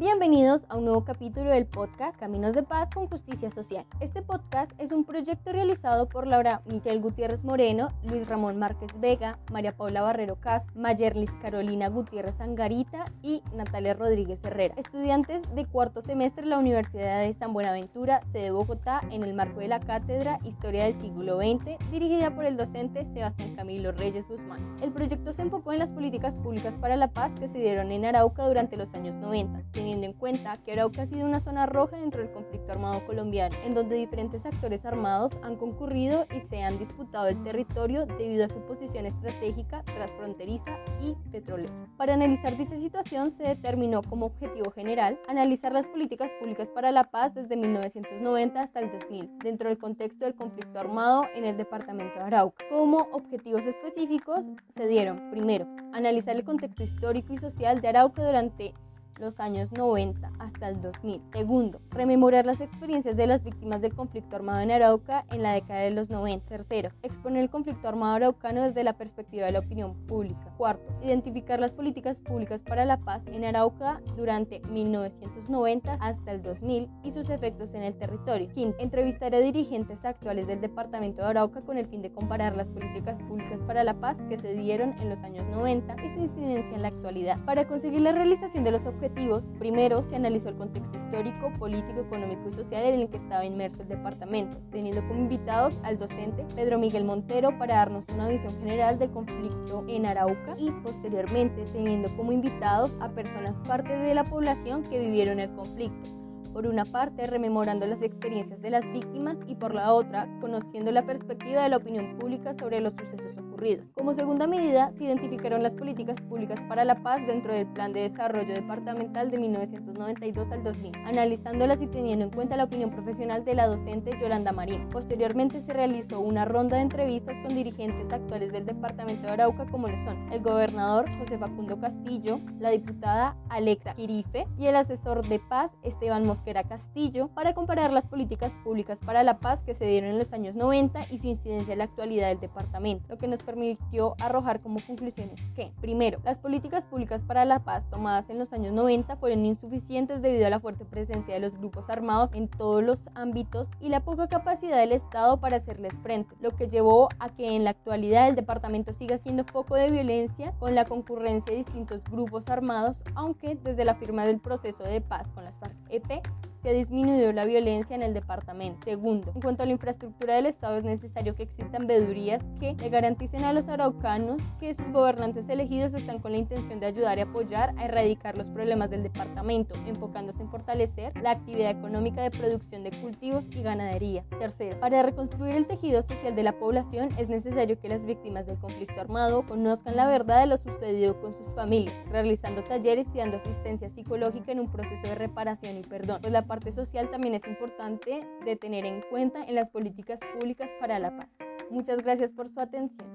Bienvenidos a un nuevo capítulo del podcast Caminos de Paz con Justicia Social. Este podcast es un proyecto realizado por Laura Michel Gutiérrez Moreno, Luis Ramón Márquez Vega, María Paula Barrero Cas, Mayerlis Carolina Gutiérrez Angarita y Natalia Rodríguez Herrera, estudiantes de cuarto semestre de la Universidad de San Buenaventura, sede Bogotá, en el marco de la cátedra Historia del siglo XX, dirigida por el docente Sebastián Camilo Reyes Guzmán. El proyecto se enfocó en las políticas públicas para la paz que se dieron en Arauca durante los años 90 teniendo en cuenta que Arauca ha sido una zona roja dentro del conflicto armado colombiano, en donde diferentes actores armados han concurrido y se han disputado el territorio debido a su posición estratégica transfronteriza y petrolera. Para analizar dicha situación se determinó como objetivo general analizar las políticas públicas para la paz desde 1990 hasta el 2000, dentro del contexto del conflicto armado en el departamento de Arauca. Como objetivos específicos se dieron, primero, analizar el contexto histórico y social de Arauca durante los años 90 hasta el 2000. Segundo, rememorar las experiencias de las víctimas del conflicto armado en Arauca en la década de los 90. Tercero, exponer el conflicto armado araucano desde la perspectiva de la opinión pública. Cuarto, identificar las políticas públicas para la paz en Arauca durante 1990 hasta el 2000 y sus efectos en el territorio. Quinto, entrevistar a dirigentes actuales del departamento de Arauca con el fin de comparar las políticas públicas para la paz que se dieron en los años 90 y su incidencia en la actualidad. Para conseguir la realización de los objetivos primero se analizó el contexto histórico, político, económico y social en el que estaba inmerso el departamento, teniendo como invitados al docente Pedro Miguel Montero para darnos una visión general del conflicto en Arauca y posteriormente teniendo como invitados a personas parte de la población que vivieron el conflicto. Por una parte, rememorando las experiencias de las víctimas y por la otra, conociendo la perspectiva de la opinión pública sobre los sucesos como segunda medida, se identificaron las políticas públicas para la paz dentro del Plan de Desarrollo Departamental de 1992 al 2000, analizándolas y teniendo en cuenta la opinión profesional de la docente Yolanda Marín. Posteriormente se realizó una ronda de entrevistas con dirigentes actuales del Departamento de Arauca como lo son el gobernador José Facundo Castillo, la diputada Alexa Quirife y el asesor de paz Esteban Mosquera Castillo para comparar las políticas públicas para la paz que se dieron en los años 90 y su incidencia en la actualidad del departamento, lo que nos permitió arrojar como conclusiones que, primero, las políticas públicas para la paz tomadas en los años 90 fueron insuficientes debido a la fuerte presencia de los grupos armados en todos los ámbitos y la poca capacidad del Estado para hacerles frente, lo que llevó a que en la actualidad el departamento siga siendo foco de violencia con la concurrencia de distintos grupos armados, aunque desde la firma del proceso de paz con las FARC-EP se ha disminuido la violencia en el departamento. Segundo, en cuanto a la infraestructura del Estado, es necesario que existan vedurías que le garanticen a los araucanos que sus gobernantes elegidos están con la intención de ayudar y apoyar a erradicar los problemas del departamento, enfocándose en fortalecer la actividad económica de producción de cultivos y ganadería. Tercero, para reconstruir el tejido social de la población es necesario que las víctimas del conflicto armado conozcan la verdad de lo sucedido con sus familias, realizando talleres y dando asistencia psicológica en un proceso de reparación eh, perdón. Pues la parte social también es importante de tener en cuenta en las políticas públicas para la paz. Muchas gracias por su atención.